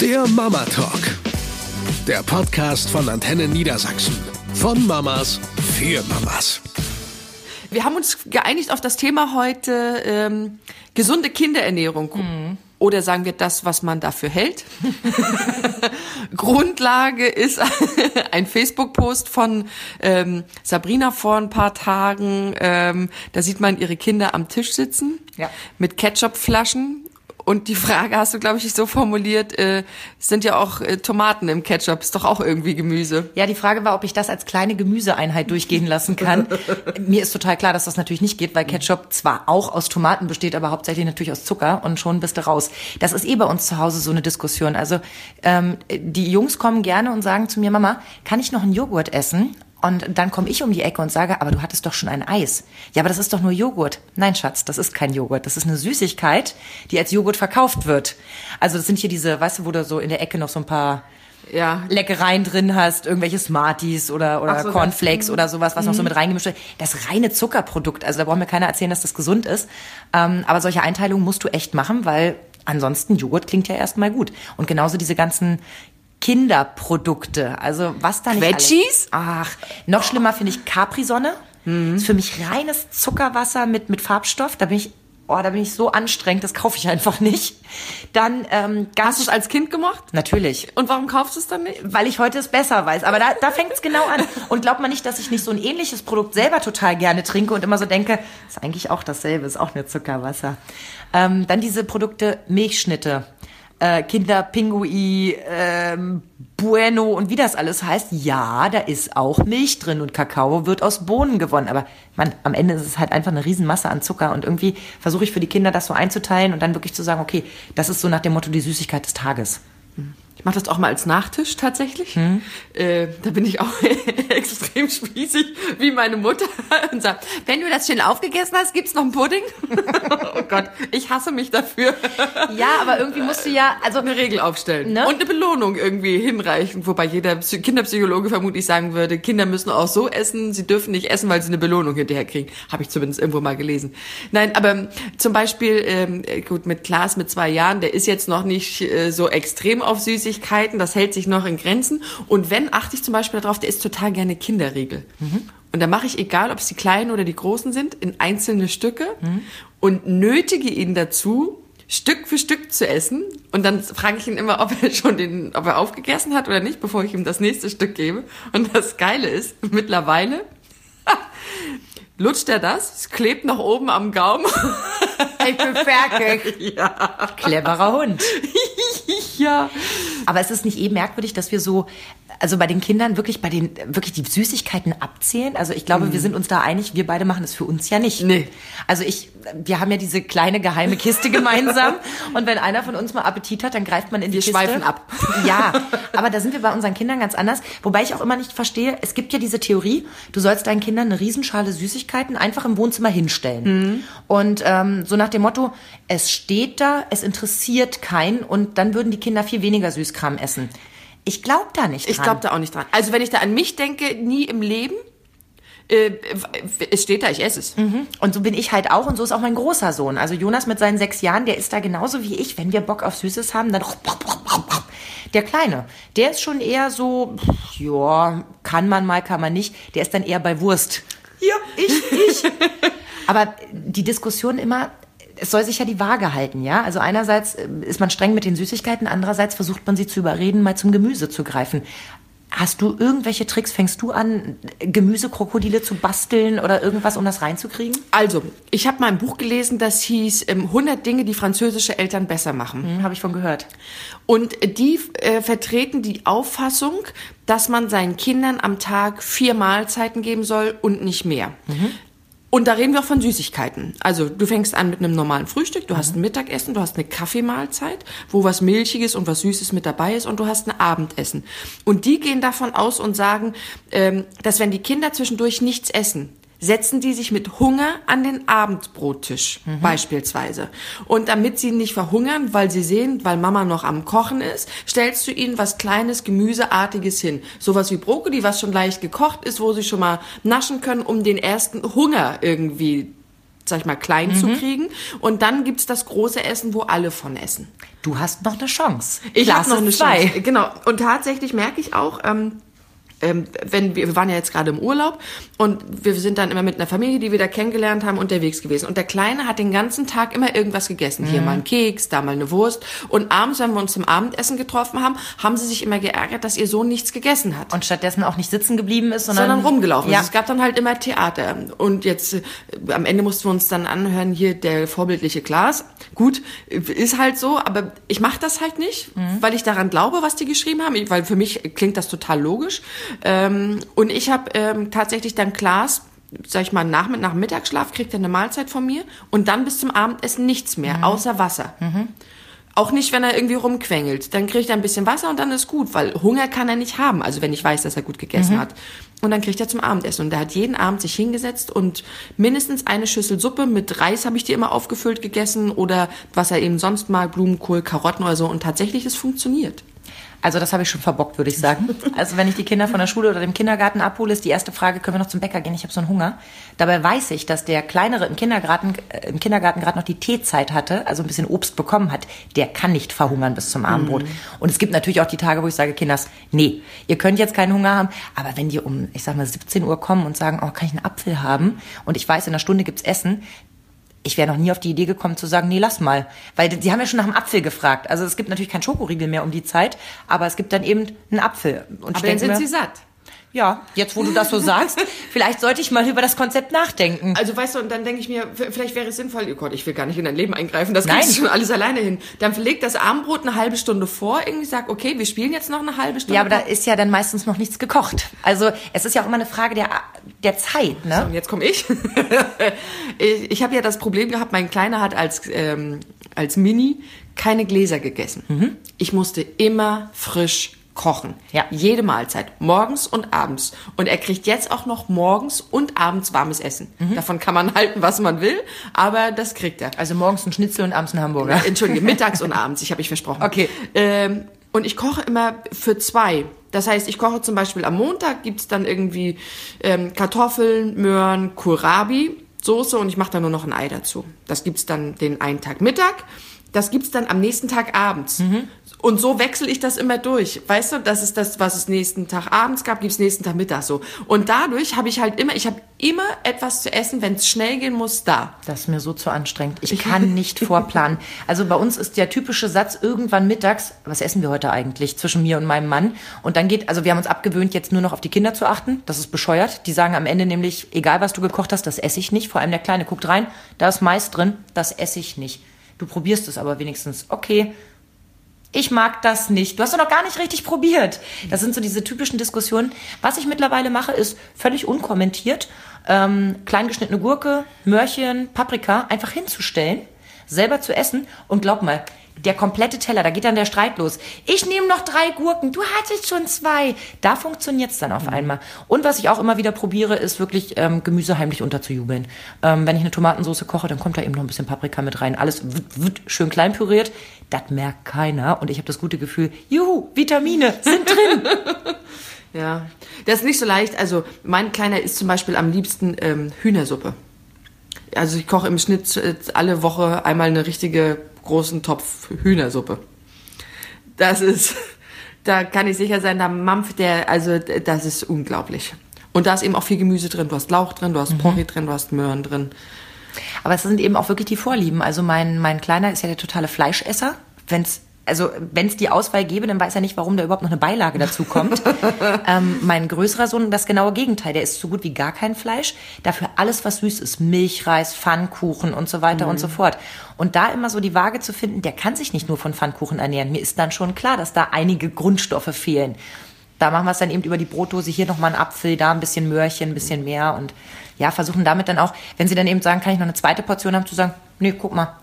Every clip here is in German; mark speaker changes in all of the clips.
Speaker 1: Der Mama Talk. Der Podcast von Antenne Niedersachsen. Von Mamas für Mamas.
Speaker 2: Wir haben uns geeinigt auf das Thema heute ähm, gesunde Kinderernährung. Mhm. Oder sagen wir das, was man dafür hält. Grundlage ist ein Facebook-Post von ähm, Sabrina vor ein paar Tagen. Ähm, da sieht man ihre Kinder am Tisch sitzen
Speaker 3: Ja.
Speaker 2: mit Ketchupflaschen. Und die Frage hast du, glaube ich, so formuliert, äh, sind ja auch äh, Tomaten im Ketchup, ist doch auch irgendwie Gemüse.
Speaker 3: Ja, die Frage war, ob ich das als kleine Gemüseeinheit durchgehen lassen kann. Mir ist total klar, dass das natürlich nicht geht, weil Ketchup zwar auch aus Tomaten besteht, aber hauptsächlich natürlich aus Zucker und schon bist du raus. Das ist eh bei uns zu Hause so eine Diskussion. Also ähm, die Jungs kommen gerne und sagen zu mir, Mama, kann ich noch einen Joghurt essen? Und dann komme ich um die Ecke und sage, aber du hattest doch schon ein Eis. Ja, aber das ist doch nur Joghurt. Nein, Schatz, das ist kein Joghurt. Das ist eine Süßigkeit, die als Joghurt verkauft wird. Also das sind hier diese, weißt du, wo du so in der Ecke noch so ein paar
Speaker 2: Ja,
Speaker 3: Leckereien drin hast, irgendwelche Smarties oder, oder
Speaker 2: so,
Speaker 3: Cornflakes oder sowas, was noch so mit reingemischt wird. Das reine Zuckerprodukt. Also da braucht mir keiner erzählen, dass das gesund ist. Ähm, aber solche Einteilungen musst du echt machen, weil ansonsten Joghurt klingt ja erstmal gut. Und genauso diese ganzen Kinderprodukte. Also was da nicht alles- Ach, noch schlimmer finde ich Capri-Sonne. Ist für mich reines Zuckerwasser mit, mit Farbstoff. Da bin ich, oh, da bin ich so anstrengend, das kaufe ich einfach nicht. Dann ähm, ganz
Speaker 2: hast du es als Kind gemacht?
Speaker 3: natürlich.
Speaker 2: Und warum kaufst du es dann nicht?
Speaker 3: Weil ich heute es besser weiß. Aber da, da fängt es genau an. Und glaubt man nicht, dass ich nicht so ein ähnliches Produkt selber total gerne trinke und immer so denke, ist eigentlich auch dasselbe, ist auch nur Zuckerwasser. Ähm, dann diese Produkte Milchschnitte. Äh, Kinder Pingui, ähm, Bueno und wie das alles heißt, ja, da ist auch Milch drin und Kakao wird aus Bohnen gewonnen. Aber man, am Ende ist es halt einfach eine Riesenmasse an Zucker und irgendwie versuche ich für die Kinder das so einzuteilen und dann wirklich zu sagen, okay, das ist so nach dem Motto die Süßigkeit des Tages.
Speaker 2: Ich mache das auch mal als Nachtisch tatsächlich. Äh, da bin ich auch extrem spießig wie meine Mutter und sage, wenn du das schön aufgegessen hast, gibt's noch einen Pudding? oh Gott, ich hasse mich dafür.
Speaker 3: Ja, aber irgendwie musst du ja, also
Speaker 2: eine Regel aufstellen
Speaker 3: Ne?
Speaker 2: und eine Belohnung irgendwie hinreichen, wobei jeder Psy- Kinderpsychologe vermutlich sagen würde, Kinder müssen auch so essen, sie dürfen nicht essen, weil sie eine Belohnung hinterher kriegen. Habe ich zumindest irgendwo mal gelesen. Nein, aber ähm, zum Beispiel, ähm, äh, gut, mit Klaas mit zwei Jahren, der ist jetzt noch nicht äh, so extrem auf Süßigkeiten, das hält sich noch in Grenzen. Und wenn, achte ich zum Beispiel darauf, der isst total gerne Kinderriegel. Und da mache ich, egal ob es die kleinen oder die großen sind, in einzelne Stücke und nötige ihn dazu, Stück für Stück zu essen. Und dann frage ich ihn immer, ob er schon den, ob er aufgegessen hat oder nicht, bevor ich ihm das nächste Stück gebe. Und das Geile ist, mittlerweile lutscht er das, es klebt noch oben am Gaumen.
Speaker 3: ich bin fertig.
Speaker 2: ja.
Speaker 3: Cleverer Hund.
Speaker 2: ja.
Speaker 3: Aber es ist nicht eh merkwürdig, dass wir so, also bei den Kindern wirklich bei den, wirklich die Süßigkeiten abzählen. Also ich glaube, wir sind uns da einig, wir beide machen es für uns ja nicht.
Speaker 2: Mhm. Nee.
Speaker 3: Also ich, wir haben ja diese kleine geheime Kiste gemeinsam. Und wenn einer von uns mal Appetit hat, dann greift man in die
Speaker 2: Wir
Speaker 3: Kiste.
Speaker 2: schweifen ab.
Speaker 3: Ja, aber da sind wir bei unseren Kindern ganz anders. Wobei ich auch immer nicht verstehe, es gibt ja diese Theorie, du sollst deinen Kindern eine Riesenschale Süßigkeiten einfach im Wohnzimmer hinstellen.
Speaker 2: Mhm.
Speaker 3: Und ähm, so nach dem Motto, es steht da, es interessiert keinen und dann würden die Kinder viel weniger Süßkram essen. Ich glaube da nicht dran.
Speaker 2: Ich glaube da auch nicht dran. Also wenn ich da an mich denke, nie im Leben. Äh, es steht da, ich esse es.
Speaker 3: Und so bin ich halt auch und so ist auch mein großer Sohn. Also Jonas mit seinen sechs Jahren, der ist da genauso wie ich. Wenn wir Bock auf Süßes haben, dann der Kleine, der ist schon eher so, ja, kann man mal, kann man nicht. Der ist dann eher bei Wurst. Ja, ich, ich. Aber die Diskussion immer, es soll sich ja die Waage halten, ja? Also einerseits äh, ist man streng mit den Süßigkeiten, andererseits versucht man sie zu überreden, mal zum Gemüse zu greifen. Hast du irgendwelche Tricks? Fängst du an, Gemüsekrokodile zu basteln oder irgendwas, um das reinzukriegen?
Speaker 2: Also, ich habe mal ein Buch gelesen, das hieß ähm, 100 Dinge, die französische Eltern besser machen.
Speaker 3: Hm, Habe ich von gehört.
Speaker 2: Und die äh, vertreten die Auffassung, dass man seinen Kindern am Tag vier Mahlzeiten geben soll und nicht mehr. Und da reden wir auch von Süßigkeiten. Also du fängst an mit einem normalen Frühstück, du hast ein Mittagessen, du hast eine Kaffeemahlzeit, wo was Milchiges und was Süßes mit dabei ist und du hast ein Abendessen. Und die gehen davon aus und sagen, ähm, dass wenn die Kinder zwischendurch nichts essen, setzen die sich mit Hunger an den Abendbrottisch beispielsweise. Und damit sie nicht verhungern, weil sie sehen, weil Mama noch am Kochen ist, stellst du ihnen was kleines, Gemüseartiges hin. Sowas wie Brokkoli, was schon leicht gekocht ist, wo sie schon mal naschen können, um den ersten Hunger irgendwie sag ich mal, klein zu kriegen. Und dann gibt's das große Essen, wo alle von essen.
Speaker 3: Du hast noch eine Chance.
Speaker 2: Ich habe noch eine
Speaker 3: zwei.
Speaker 2: Chance. Genau. Und tatsächlich merke ich auch, ähm, ähm, wenn wir, wir waren ja jetzt gerade im Urlaub und wir sind dann immer mit einer Familie, die wir da kennengelernt haben, unterwegs gewesen. Und der Kleine hat den ganzen Tag immer irgendwas gegessen. Hier mal ein Keks, da mal eine Wurst. Und abends, wenn wir uns zum Abendessen getroffen haben, haben sie sich immer geärgert, dass ihr Sohn nichts gegessen hat
Speaker 3: Und stattdessen auch nicht sitzen geblieben ist, sondern,
Speaker 2: sondern rumgelaufen
Speaker 3: Ja.
Speaker 2: ist. Es gab dann halt immer Theater. Und jetzt äh, am Ende mussten wir uns dann anhören, hier der vorbildliche Klaas. Gut, äh, ist halt so, aber ich mache das halt nicht,
Speaker 3: Mhm.
Speaker 2: weil ich daran glaube, was die geschrieben haben, weil für mich klingt das total logisch. Ähm, und ich habe ähm, tatsächlich dann Klaas sag ich mal, nach, nach Mittagsschlaf kriegt er eine Mahlzeit von mir und dann bis zum Abendessen nichts mehr, außer Wasser. Auch nicht, wenn er irgendwie rumquengelt. Dann kriegt er ein bisschen Wasser und dann ist gut, weil Hunger kann er nicht haben. Also wenn ich weiß, dass er gut gegessen hat. Und dann kriegt er zum Abendessen. Und er hat jeden Abend sich hingesetzt und mindestens eine Schüssel Suppe mit Reis habe ich die immer aufgefüllt gegessen oder was er eben sonst mag, Blumenkohl, Karotten oder so. Und tatsächlich, es funktioniert.
Speaker 3: Also das habe ich schon verbockt, würde ich sagen. Also wenn ich die Kinder von der Schule oder dem Kindergarten abhole, ist die erste Frage, können wir noch zum Bäcker gehen? Ich habe so einen Hunger. Dabei weiß ich, dass der Kleinere im Kindergarten, äh, im Kindergarten gerade noch die Teezeit hatte, also ein bisschen Obst bekommen hat. Der kann nicht verhungern bis zum Abendbrot. Und es gibt natürlich auch die Tage, wo ich sage, Kinders, nee, ihr könnt jetzt keinen Hunger haben, aber wenn die um, ich sag mal, 17 Uhr kommen und sagen, oh, kann ich einen Apfel haben? Und ich weiß, in einer Stunde gibt's Essen, ich wäre noch nie auf die Idee gekommen zu sagen, nee, lass mal. Weil sie haben ja schon nach dem Apfel gefragt. Also es gibt natürlich keinen Schokoriegel mehr um die Zeit, aber es gibt dann eben einen Apfel. Und
Speaker 2: Aber dann sind
Speaker 3: mir,
Speaker 2: sie satt.
Speaker 3: Ja, jetzt wo du das so sagst, vielleicht sollte ich mal über das Konzept nachdenken.
Speaker 2: Also weißt du, und dann denke ich mir, vielleicht wäre es sinnvoll, oh Gott, ich will gar nicht in dein Leben eingreifen, das
Speaker 3: Nein.
Speaker 2: kriegst du schon alles alleine hin. Dann verlegt das Abendbrot eine halbe Stunde vor, irgendwie sagt, okay, wir spielen jetzt noch eine halbe Stunde.
Speaker 3: Ja, aber da ist ja dann meistens noch nichts gekocht. Also es ist ja auch immer eine Frage der, der Zeit, ne?
Speaker 2: Und jetzt komme ich. ich ich habe ja das Problem gehabt, mein Kleiner hat als, ähm, als Mini keine Gläser gegessen. Ich musste immer frisch kochen.
Speaker 3: Ja.
Speaker 2: Jede Mahlzeit. Morgens und abends. Und er kriegt jetzt auch noch morgens und abends warmes Essen. Davon kann man halten, was man will, aber das kriegt er.
Speaker 3: Also morgens ein Schnitzel und abends ein Hamburger.
Speaker 2: Entschuldige, mittags und abends, ich habe mich versprochen.
Speaker 3: Okay.
Speaker 2: Ähm, und ich koche immer für zwei. Das heißt, ich koche zum Beispiel am Montag, gibt's dann irgendwie ähm, Kartoffeln, Möhren, Kohlrabi, Soße und ich mache dann nur noch ein Ei dazu. Das gibt's dann den einen Tag Mittag. Das gibt's dann am nächsten Tag abends. Und so wechsle ich das immer durch. Weißt du, das ist das, was es nächsten Tag abends gab, gibt's nächsten Tag Mittag so. Und dadurch habe ich halt immer, ich habe immer etwas zu essen, wenn es schnell gehen muss, da.
Speaker 3: Das ist mir so zu anstrengend. Ich kann nicht vorplanen. Also bei uns ist der typische Satz irgendwann mittags, was essen wir heute eigentlich zwischen mir und meinem Mann? Und dann geht, also wir haben uns abgewöhnt, jetzt nur noch auf die Kinder zu achten. Das ist bescheuert. Die sagen am Ende nämlich, egal was du gekocht hast, das esse ich nicht. Vor allem der Kleine guckt rein, da ist Mais drin, das esse ich nicht. Du probierst es aber wenigstens. Okay, ich mag das nicht. Du hast doch noch gar nicht richtig probiert. Das sind so diese typischen Diskussionen. Was ich mittlerweile mache, ist völlig unkommentiert ähm, kleingeschnittene Gurke, Möhrchen, Paprika einfach hinzustellen, selber zu essen und glaub mal, der komplette Teller, da geht dann der Streit los. Ich nehme noch drei Gurken, du hattest schon zwei. Da funktioniert's dann auf einmal. Und was ich auch immer wieder probiere, ist wirklich ähm, Gemüse heimlich unterzujubeln. Ähm, wenn ich eine Tomatensauce koche, dann kommt da eben noch ein bisschen Paprika mit rein. Alles wird, wird schön klein püriert. Das merkt keiner. Und ich habe das gute Gefühl, juhu, Vitamine sind drin.
Speaker 2: Ja, das ist nicht so leicht. Also mein Kleiner isst zum Beispiel am liebsten ähm, Hühnersuppe. Also ich koche im Schnitt äh, alle Woche einmal eine richtige großen Topf Hühnersuppe. Das ist, da kann ich sicher sein, da mampft der, also das ist unglaublich. Und da ist eben auch viel Gemüse drin. Du hast Lauch drin, du hast Porree drin, du hast Möhren drin.
Speaker 3: Aber es sind eben auch wirklich die Vorlieben. Also mein, mein Kleiner ist ja der totale Fleischesser. Wenn's, also wenn es die Auswahl gäbe, dann weiß er nicht, warum da überhaupt noch eine Beilage dazu kommt. ähm, mein größerer Sohn, das genaue Gegenteil. Der isst so gut wie gar kein Fleisch. Dafür alles, was süß ist. Milchreis, Pfannkuchen und so weiter und so fort. Und da immer so die Waage zu finden, der kann sich nicht nur von Pfannkuchen ernähren. Mir ist dann schon klar, dass da einige Grundstoffe fehlen. Da machen wir es dann eben über die Brotdose. Hier nochmal ein Apfel, da ein bisschen Möhrchen, ein bisschen mehr. Und ja, versuchen damit dann auch, wenn sie dann eben sagen, kann ich noch eine zweite Portion haben, zu sagen, nee, guck mal,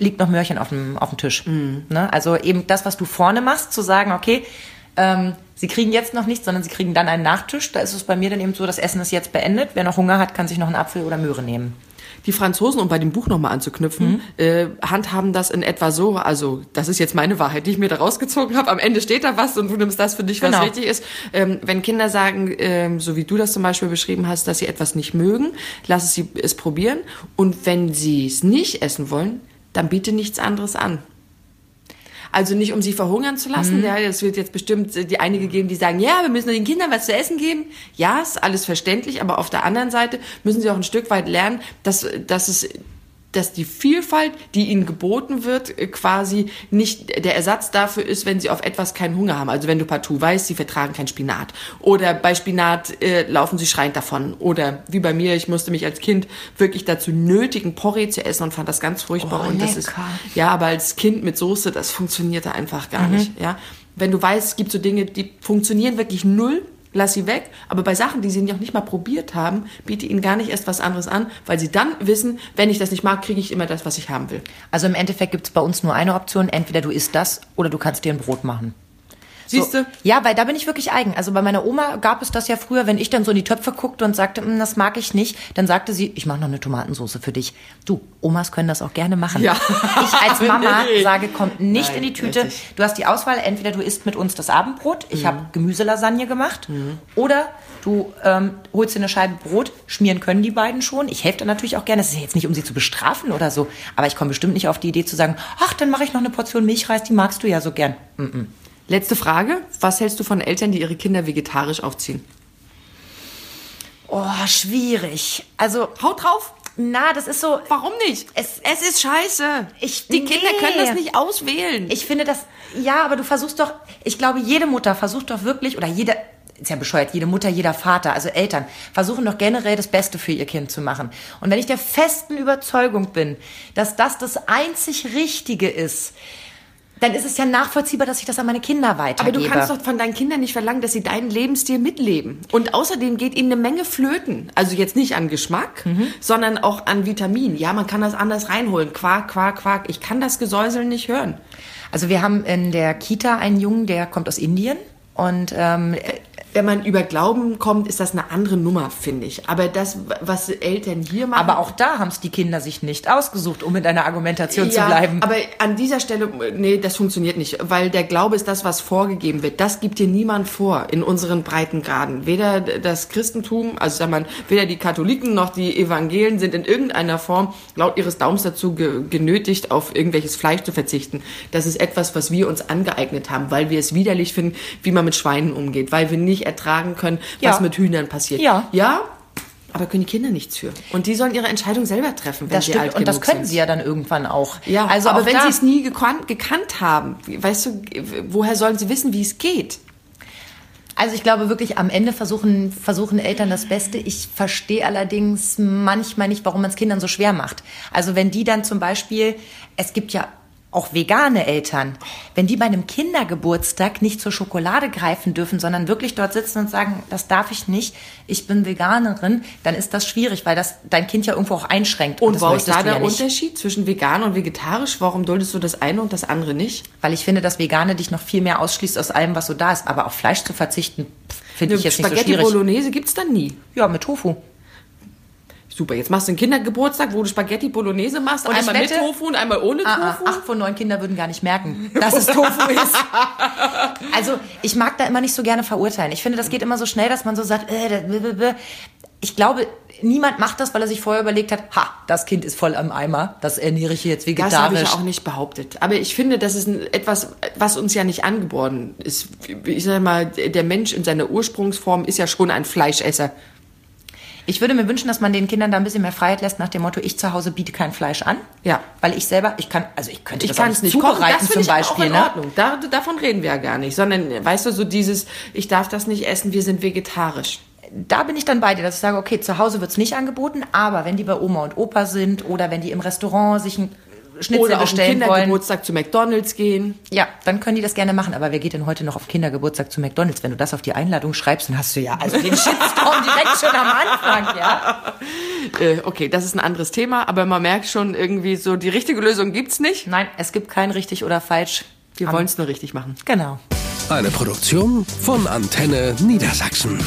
Speaker 3: liegt noch Möhrchen auf dem, auf dem Tisch. Ne? Also eben das, was du vorne machst, zu sagen, okay, Ähm, sie kriegen jetzt noch nichts, sondern sie kriegen dann einen Nachtisch. Da ist es bei mir dann eben so, das Essen ist jetzt beendet. Wer noch Hunger hat, kann sich noch einen Apfel oder Möhre nehmen.
Speaker 2: Die Franzosen, um bei dem Buch nochmal anzuknüpfen,
Speaker 3: Mhm.
Speaker 2: äh, handhaben das in etwa so, also das ist jetzt meine Wahrheit, die ich mir da rausgezogen habe. Am Ende steht da was und du nimmst das für dich, was
Speaker 3: Genau.
Speaker 2: richtig ist. Ähm, wenn Kinder sagen, ähm, so wie du das zum Beispiel beschrieben hast, dass sie etwas nicht mögen, lass sie es probieren. Und wenn sie es nicht essen wollen, dann biete nichts anderes an. Also nicht, um sie verhungern zu lassen.
Speaker 3: Mhm.
Speaker 2: Ja, es wird jetzt bestimmt äh, die einige geben, die sagen, ja, wir müssen den Kindern was zu essen geben. Ja, ist alles verständlich, aber auf der anderen Seite müssen sie auch ein Stück weit lernen, dass, dass es dass die Vielfalt, die ihnen geboten wird, äh, quasi nicht der Ersatz dafür ist, wenn sie auf etwas keinen Hunger haben. Also wenn du partout weißt, sie vertragen kein Spinat. Oder bei Spinat äh, laufen sie schreiend davon. Oder wie bei mir, ich musste mich als Kind wirklich dazu nötigen, Porree zu essen und fand das ganz furchtbar.
Speaker 3: Oh,
Speaker 2: und das ist, ja, aber als Kind mit Soße, das funktionierte einfach gar nicht. Ja, wenn du weißt, es gibt so Dinge, die funktionieren wirklich null, lass sie weg. Aber bei Sachen, die sie noch nicht mal probiert haben, biete ihnen gar nicht erst was anderes an, weil sie dann wissen, wenn ich das nicht mag, kriege ich immer das, was ich haben will.
Speaker 3: Also im Endeffekt gibt es bei uns nur eine Option. Entweder du isst das oder du kannst dir ein Brot machen.
Speaker 2: Siehst du?
Speaker 3: Ja, weil da bin ich wirklich eigen. Also bei meiner Oma gab es das ja früher, wenn ich dann so in die Töpfe guckte und sagte, "Mm, das mag ich nicht, dann sagte sie, ich mache noch eine Tomatensauce für dich. Du, Omas können das auch gerne machen.
Speaker 2: Ja.
Speaker 3: Ich als Mama
Speaker 2: Nee.
Speaker 3: sage, kommt nicht
Speaker 2: Nein,
Speaker 3: in die Tüte.
Speaker 2: richtig.
Speaker 3: Du hast die Auswahl, entweder du isst mit uns das Abendbrot, ich habe Gemüselasagne gemacht, oder du ähm, holst dir eine Scheibe Brot, schmieren können die beiden schon. Ich helfe dann natürlich auch gerne. Es ist ja jetzt nicht, um sie zu bestrafen oder so, aber ich komme bestimmt nicht auf die Idee zu sagen, ach, dann mache ich noch eine Portion Milchreis, die magst du ja so gern.
Speaker 2: Letzte Frage. Was hältst du von Eltern, die ihre Kinder vegetarisch aufziehen?
Speaker 3: Oh, schwierig. Also,
Speaker 2: Haut drauf!
Speaker 3: na, das ist so.
Speaker 2: Warum nicht?
Speaker 3: Es-
Speaker 2: es ist scheiße.
Speaker 3: Ich-
Speaker 2: die Kinder
Speaker 3: nee.
Speaker 2: können das nicht auswählen.
Speaker 3: Ich finde das, ja, aber du versuchst doch, ich glaube, jede Mutter versucht doch wirklich, oder jede, ist ja bescheuert, jede Mutter, jeder Vater, also Eltern, versuchen doch generell das Beste für ihr Kind zu machen. Und wenn ich der festen Überzeugung bin, dass das das einzig Richtige ist, dann ist es ja nachvollziehbar, dass ich das an meine Kinder
Speaker 2: Aber
Speaker 3: weitergebe.
Speaker 2: du kannst doch von deinen Kindern nicht verlangen, dass sie deinen Lebensstil mitleben. Und außerdem geht ihnen eine Menge flöten. Also jetzt nicht an Geschmack, sondern auch an Vitamin. Ja, man kann das anders reinholen. Quark, Quark, Quark. Ich kann das Gesäusel nicht hören.
Speaker 3: Also wir haben in der Kita einen Jungen, der kommt aus Indien und ähm,
Speaker 2: Wenn man über Glauben kommt, ist das eine andere Nummer, finde ich. Aber das, was Eltern hier machen.
Speaker 3: aber auch da haben es die Kinder sich nicht ausgesucht, um in deiner Argumentation zu bleiben.
Speaker 2: Aber an dieser Stelle, nee, das funktioniert nicht, weil der Glaube ist das, was vorgegeben wird. Das gibt dir niemand vor in unseren Breitengraden. Weder das Christentum, also sag mal, weder die Katholiken noch die Evangelien sind in irgendeiner Form laut ihres Daums dazu ge genötigt, auf irgendwelches Fleisch zu verzichten. Das ist etwas, was wir uns angeeignet haben, weil wir es widerlich finden, wie man mit Schweinen umgeht, weil wir nicht ertragen können, was
Speaker 3: Ja.
Speaker 2: mit Hühnern passiert.
Speaker 3: Ja.
Speaker 2: Ja. Aber können die Kinder nichts für. Und die sollen ihre Entscheidung selber treffen, wenn
Speaker 3: das
Speaker 2: sie
Speaker 3: stimmt
Speaker 2: alt
Speaker 3: und das können
Speaker 2: sind.
Speaker 3: sie ja dann irgendwann auch.
Speaker 2: Ja,
Speaker 3: also
Speaker 2: aber
Speaker 3: auch
Speaker 2: wenn sie es nie gekannt, gekannt haben, weißt du, woher sollen sie wissen, wie es geht?
Speaker 3: Also ich glaube wirklich, am Ende versuchen, versuchen Eltern das Beste. Ich verstehe allerdings manchmal nicht, warum man es Kindern so schwer macht. Also wenn die dann zum Beispiel, es gibt ja auch vegane Eltern, wenn die bei einem Kindergeburtstag nicht zur Schokolade greifen dürfen, sondern wirklich dort sitzen und sagen, das darf ich nicht, ich bin Veganerin, dann ist das schwierig, weil das dein Kind ja irgendwo auch einschränkt.
Speaker 2: Und
Speaker 3: das
Speaker 2: wo ist da
Speaker 3: ja
Speaker 2: der
Speaker 3: nicht.
Speaker 2: Unterschied zwischen vegan und vegetarisch? Warum duldest du das eine und das andere nicht?
Speaker 3: Weil ich finde, dass Vegane dich noch viel mehr ausschließt aus allem, was so da ist. Aber auf Fleisch zu verzichten, finde ich jetzt nicht so
Speaker 2: Spaghetti
Speaker 3: schwierig.
Speaker 2: Bolognese gibt's dann nie.
Speaker 3: Ja, mit Tofu.
Speaker 2: Super, jetzt machst du einen Kindergeburtstag, wo du Spaghetti Bolognese machst,
Speaker 3: Und
Speaker 2: einmal mit
Speaker 3: wette-
Speaker 2: Tofu und einmal ohne
Speaker 3: Ah,
Speaker 2: Tofu.
Speaker 3: ah, acht von neun Kinder würden gar nicht merken, dass es Tofu ist. Also ich mag da immer nicht so gerne verurteilen. Ich finde, das geht immer so schnell, dass man so sagt, äh, blablabla. ich glaube, niemand macht das, weil er sich vorher überlegt hat, ha, das Kind ist voll am Eimer, das ernähre ich jetzt
Speaker 2: Das habe ich
Speaker 3: vegetarisch.
Speaker 2: auch nicht behauptet. Aber ich finde, das ist etwas, was uns ja nicht angeboren ist. Ich sag mal, der Mensch in seiner Ursprungsform ist ja schon ein Fleischesser.
Speaker 3: Ich würde mir wünschen, dass man den Kindern da ein bisschen mehr Freiheit lässt nach dem Motto, ich zu Hause biete kein Fleisch an.
Speaker 2: Ja.
Speaker 3: Weil ich selber, ich kann, also ich könnte
Speaker 2: Ich
Speaker 3: das
Speaker 2: kann es nicht kochen, das
Speaker 3: zum
Speaker 2: ich
Speaker 3: Beispiel.
Speaker 2: auch in
Speaker 3: ne?
Speaker 2: Ordnung. Da, davon reden wir ja gar nicht. Sondern, weißt du, so dieses, ich darf das nicht essen, wir sind vegetarisch.
Speaker 3: da bin ich dann bei dir, dass ich sage, okay, zu Hause wird's nicht angeboten, aber wenn die bei Oma und Opa sind oder wenn die im Restaurant sich ein Schnitzel
Speaker 2: Oder auf den
Speaker 3: bestellen wollen,
Speaker 2: Kindergeburtstag zu McDonalds gehen.
Speaker 3: ja, dann können die das gerne machen. Aber wer geht denn heute noch auf Kindergeburtstag zu McDonalds? Wenn du das auf die Einladung schreibst, dann hast du ja also den Shitstorm direkt schon am Anfang, ja?
Speaker 2: Äh, okay, das ist ein anderes Thema, aber man merkt schon irgendwie so, die richtige Lösung gibt's nicht.
Speaker 3: Nein, es gibt kein richtig oder falsch.
Speaker 2: Wir wollen es nur richtig machen.
Speaker 3: Genau.
Speaker 1: Eine Produktion von Antenne Niedersachsen.